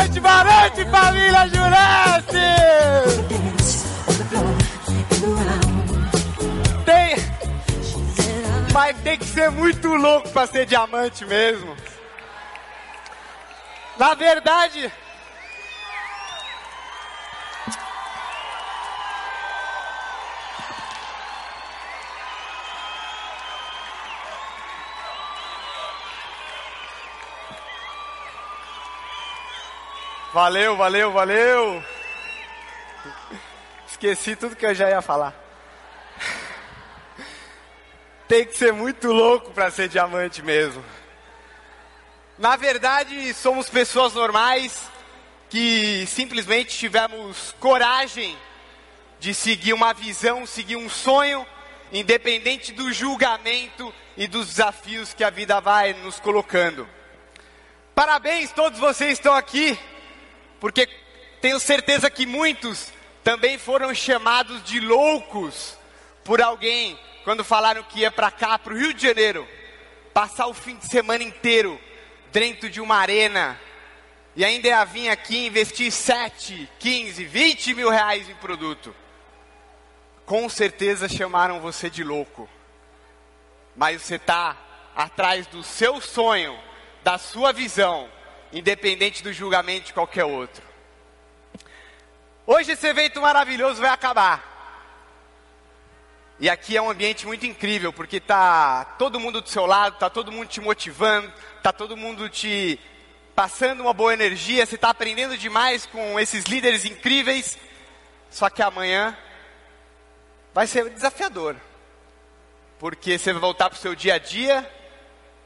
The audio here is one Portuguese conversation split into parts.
noite, boa noite, família Jureste! Tem. Mas tem que ser muito louco pra ser diamante mesmo. Na verdade. Valeu, valeu, valeu. Esqueci tudo que eu já ia falar. Tem que ser muito louco para ser diamante mesmo. Na verdade, somos pessoas normais que simplesmente tivemos coragem de seguir uma visão, seguir um sonho, independente do julgamento e dos desafios que a vida vai nos colocando. Parabéns, todos vocês estão aqui porque tenho certeza que muitos também foram chamados de loucos por alguém quando falaram que ia para cá, para o Rio de Janeiro, passar o fim de semana inteiro dentro de uma arena e ainda ia vir aqui investir 7, 15, 20 mil reais em produto. Com certeza chamaram você de louco, mas você está atrás do seu sonho, da sua visão independente do julgamento de qualquer outro. Hoje esse evento maravilhoso vai acabar. E aqui é um ambiente muito incrível, porque tá todo mundo do seu lado, tá todo mundo te motivando, tá todo mundo te passando uma boa energia, você está aprendendo demais com esses líderes incríveis. Só que amanhã vai ser desafiador. Porque você vai voltar para o seu dia a dia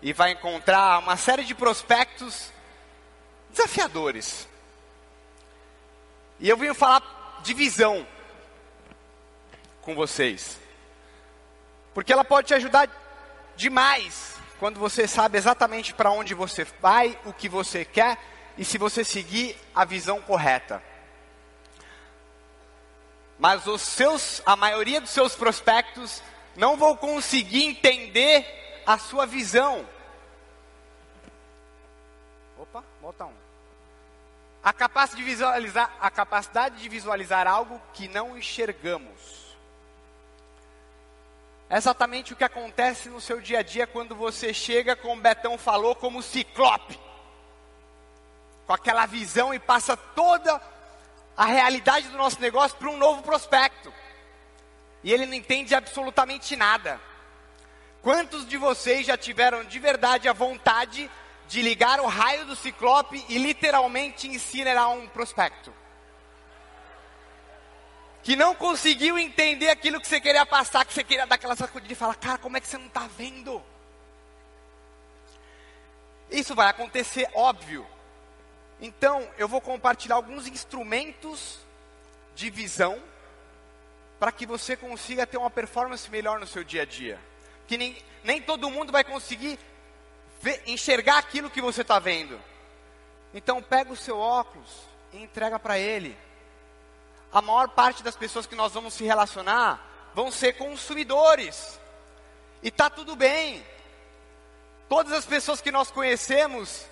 e vai encontrar uma série de prospectos desafiadores. E eu vim falar de visão com vocês. Porque ela pode te ajudar demais quando você sabe exatamente para onde você vai, o que você quer e se você seguir a visão correta. Mas os seus, a maioria dos seus prospectos não vão conseguir entender a sua visão. Opa, volta um. A capacidade de visualizar, a capacidade de visualizar algo que não enxergamos. É exatamente o que acontece no seu dia a dia quando você chega, como o Betão falou, como ciclope. Com aquela visão e passa toda a realidade do nosso negócio para um novo prospecto. E ele não entende absolutamente nada. Quantos de vocês já tiveram de verdade a vontade de ligar o raio do ciclope e literalmente incinerar um prospecto. Que não conseguiu entender aquilo que você queria passar, que você queria dar aquela sacudida e falar, cara, como é que você não está vendo? Isso vai acontecer, óbvio. Então, eu vou compartilhar alguns instrumentos de visão para que você consiga ter uma performance melhor no seu dia a dia. Que nem, nem todo mundo vai conseguir enxergar aquilo que você está vendo. Então pega o seu óculos e entrega para ele. A maior parte das pessoas que nós vamos se relacionar vão ser consumidores. E tá tudo bem. Todas as pessoas que nós conhecemos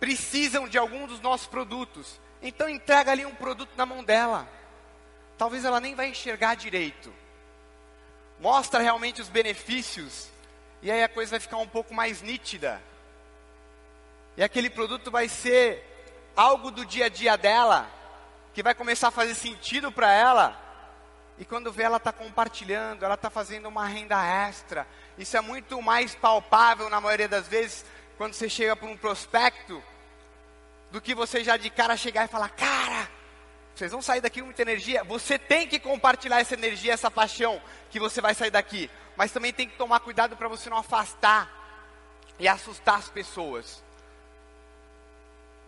precisam de algum dos nossos produtos. Então entrega ali um produto na mão dela. Talvez ela nem vai enxergar direito. Mostra realmente os benefícios e aí a coisa vai ficar um pouco mais nítida. E aquele produto vai ser algo do dia a dia dela, que vai começar a fazer sentido para ela. E quando vê ela está compartilhando, ela está fazendo uma renda extra. Isso é muito mais palpável na maioria das vezes quando você chega para um prospecto do que você já de cara chegar e falar, cara, vocês vão sair daqui com muita energia. Você tem que compartilhar essa energia, essa paixão que você vai sair daqui mas também tem que tomar cuidado para você não afastar e assustar as pessoas.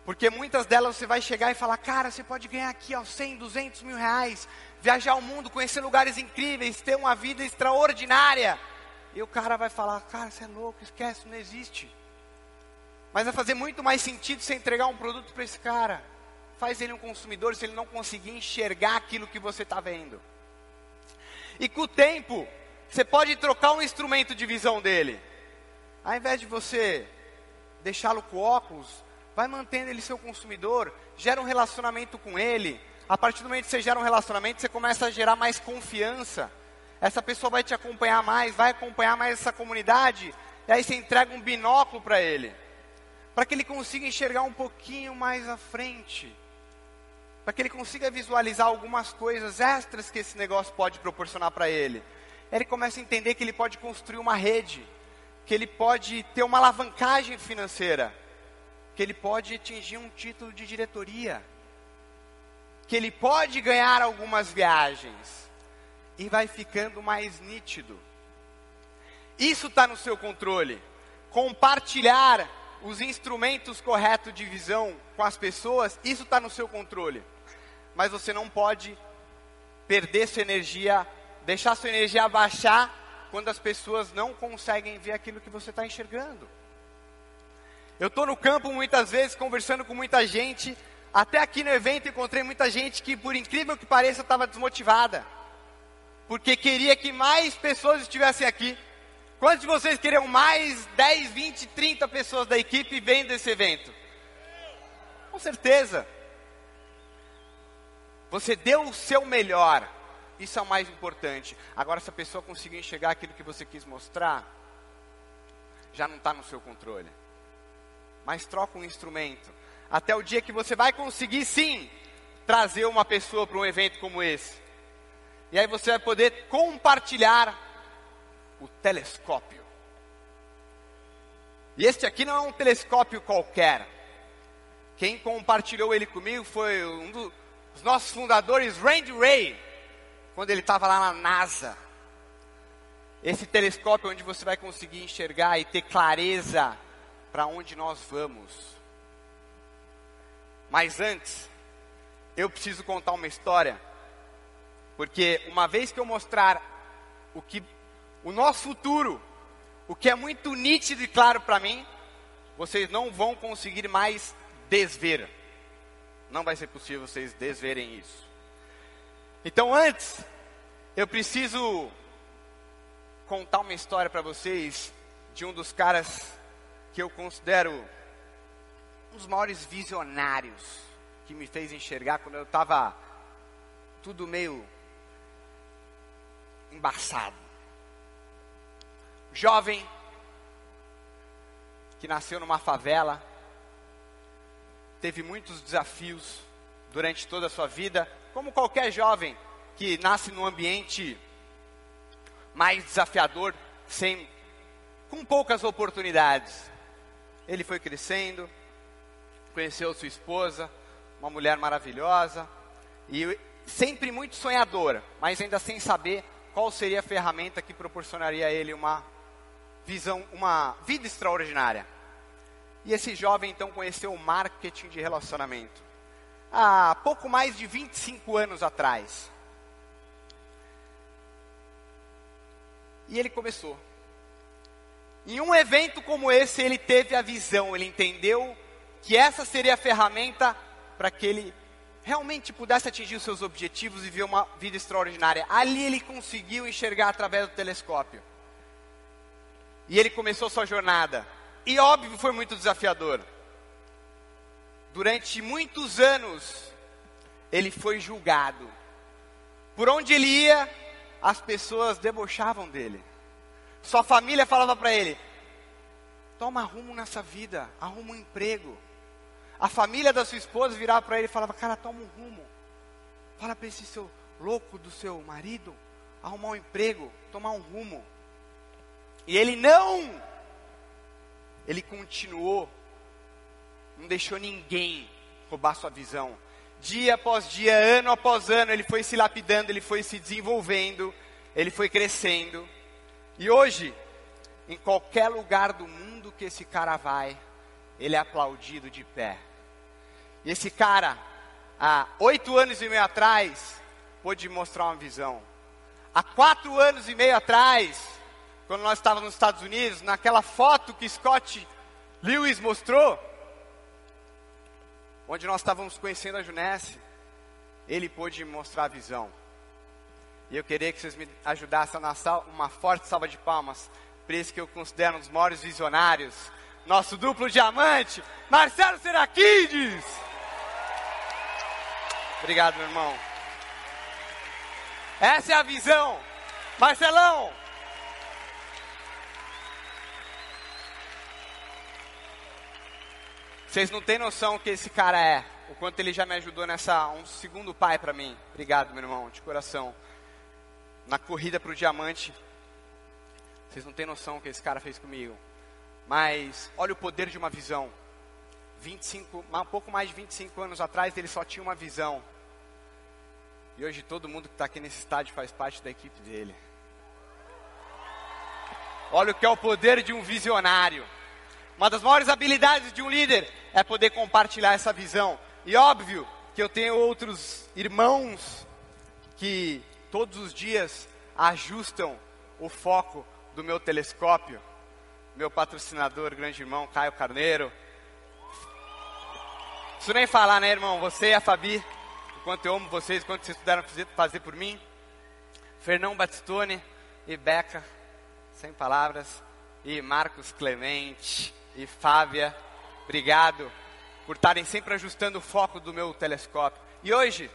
Porque muitas delas você vai chegar e falar, cara, você pode ganhar aqui ó, 100, 200 mil reais, viajar o mundo, conhecer lugares incríveis, ter uma vida extraordinária. E o cara vai falar, cara, você é louco, esquece, não existe. Mas vai fazer muito mais sentido você entregar um produto para esse cara. Faz ele um consumidor se ele não conseguir enxergar aquilo que você está vendo. E com o tempo, você pode trocar um instrumento de visão dele. Ao invés de você deixá-lo com óculos, vai mantendo ele seu consumidor, gera um relacionamento com ele. A partir do momento que você gera um relacionamento, você começa a gerar mais confiança. Essa pessoa vai te acompanhar mais, vai acompanhar mais essa comunidade. E aí você entrega um binóculo para ele, para que ele consiga enxergar um pouquinho mais à frente, para que ele consiga visualizar algumas coisas extras que esse negócio pode proporcionar para ele. Ele começa a entender que ele pode construir uma rede, que ele pode ter uma alavancagem financeira que ele pode atingir um título de diretoria, que ele pode ganhar algumas viagens, e vai ficando mais nítido. Isso está no seu controle. Compartilhar os instrumentos corretos de visão com as pessoas, isso está no seu controle. Mas você não pode perder sua energia, deixar sua energia abaixar quando as pessoas não conseguem ver aquilo que você está enxergando. Eu estou no campo muitas vezes conversando com muita gente. Até aqui no evento encontrei muita gente que, por incrível que pareça, estava desmotivada. Porque queria que mais pessoas estivessem aqui. Quantos de vocês queriam mais 10, 20, 30 pessoas da equipe vendo esse evento? Com certeza. Você deu o seu melhor. Isso é o mais importante. Agora, se a pessoa conseguir enxergar aquilo que você quis mostrar, já não está no seu controle mas troca um instrumento. Até o dia que você vai conseguir sim trazer uma pessoa para um evento como esse. E aí você vai poder compartilhar o telescópio. E este aqui não é um telescópio qualquer. Quem compartilhou ele comigo foi um dos nossos fundadores, Randy Ray, quando ele estava lá na NASA. Esse telescópio onde você vai conseguir enxergar e ter clareza para onde nós vamos. Mas antes, eu preciso contar uma história, porque uma vez que eu mostrar o que o nosso futuro, o que é muito nítido e claro para mim, vocês não vão conseguir mais desver. Não vai ser possível vocês desverem isso. Então, antes, eu preciso contar uma história para vocês de um dos caras que eu considero um dos maiores visionários que me fez enxergar quando eu estava tudo meio embaçado. Jovem que nasceu numa favela, teve muitos desafios durante toda a sua vida, como qualquer jovem que nasce num ambiente mais desafiador, sem com poucas oportunidades. Ele foi crescendo, conheceu sua esposa, uma mulher maravilhosa, e sempre muito sonhadora, mas ainda sem saber qual seria a ferramenta que proporcionaria a ele uma visão, uma vida extraordinária. E esse jovem então conheceu o marketing de relacionamento. Há pouco mais de 25 anos atrás. E ele começou em um evento como esse, ele teve a visão, ele entendeu que essa seria a ferramenta para que ele realmente pudesse atingir os seus objetivos e viver uma vida extraordinária. Ali ele conseguiu enxergar através do telescópio. E ele começou sua jornada. E óbvio, foi muito desafiador. Durante muitos anos, ele foi julgado. Por onde ele ia, as pessoas debochavam dele. Sua família falava para ele: toma rumo nessa vida, arruma um emprego. A família da sua esposa virava para ele e falava: cara, toma um rumo. Fala para esse seu louco do seu marido arrumar um emprego, tomar um rumo. E ele não. Ele continuou. Não deixou ninguém roubar sua visão. Dia após dia, ano após ano, ele foi se lapidando, ele foi se desenvolvendo, ele foi crescendo. E hoje, em qualquer lugar do mundo que esse cara vai, ele é aplaudido de pé. E esse cara, há oito anos e meio atrás, pôde mostrar uma visão. Há quatro anos e meio atrás, quando nós estávamos nos Estados Unidos, naquela foto que Scott Lewis mostrou, onde nós estávamos conhecendo a Junesse, ele pôde mostrar a visão. E eu queria que vocês me ajudassem a dar uma forte salva de palmas para esse que eu considero um dos maiores visionários, nosso duplo diamante, Marcelo Seraquides. Obrigado, meu irmão. Essa é a visão. Marcelão, Vocês não têm noção que esse cara é. O quanto ele já me ajudou nessa. Um segundo pai para mim. Obrigado, meu irmão, de coração. Na corrida para o diamante. Vocês não têm noção o que esse cara fez comigo. Mas olha o poder de uma visão. 25, um pouco mais de 25 anos atrás, ele só tinha uma visão. E hoje todo mundo que está aqui nesse estádio faz parte da equipe dele. Olha o que é o poder de um visionário. Uma das maiores habilidades de um líder é poder compartilhar essa visão. E óbvio que eu tenho outros irmãos que todos os dias ajustam o foco do meu telescópio. Meu patrocinador, grande irmão Caio Carneiro. Isso nem falar, né, irmão? Você e a Fabi, o quanto eu amo vocês, o quanto vocês puderam fazer por mim. Fernão Batistone e Beca, sem palavras. E Marcos Clemente e Fábia, obrigado por estarem sempre ajustando o foco do meu telescópio. E hoje,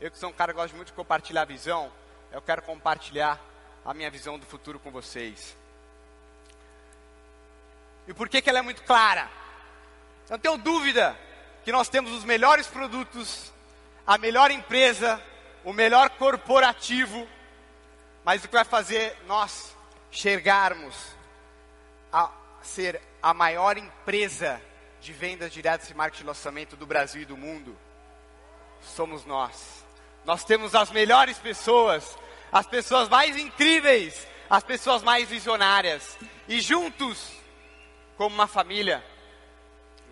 eu que sou um cara que gosta muito de compartilhar visão, eu quero compartilhar a minha visão do futuro com vocês. E por que, que ela é muito clara? Não tenho dúvida que nós temos os melhores produtos, a melhor empresa, o melhor corporativo, mas o que vai fazer nós enxergarmos a ser a maior empresa de vendas diretas e marketing de lançamento do Brasil e do mundo, somos nós. Nós temos as melhores pessoas, as pessoas mais incríveis, as pessoas mais visionárias. E juntos, como uma família,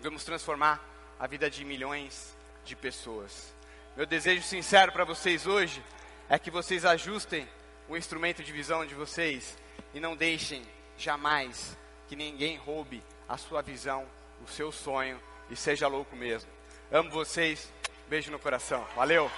vamos transformar a vida de milhões de pessoas. Meu desejo sincero para vocês hoje é que vocês ajustem o instrumento de visão de vocês e não deixem jamais que ninguém roube a sua visão, o seu sonho e seja louco mesmo. Amo vocês. Beijo no coração. Valeu.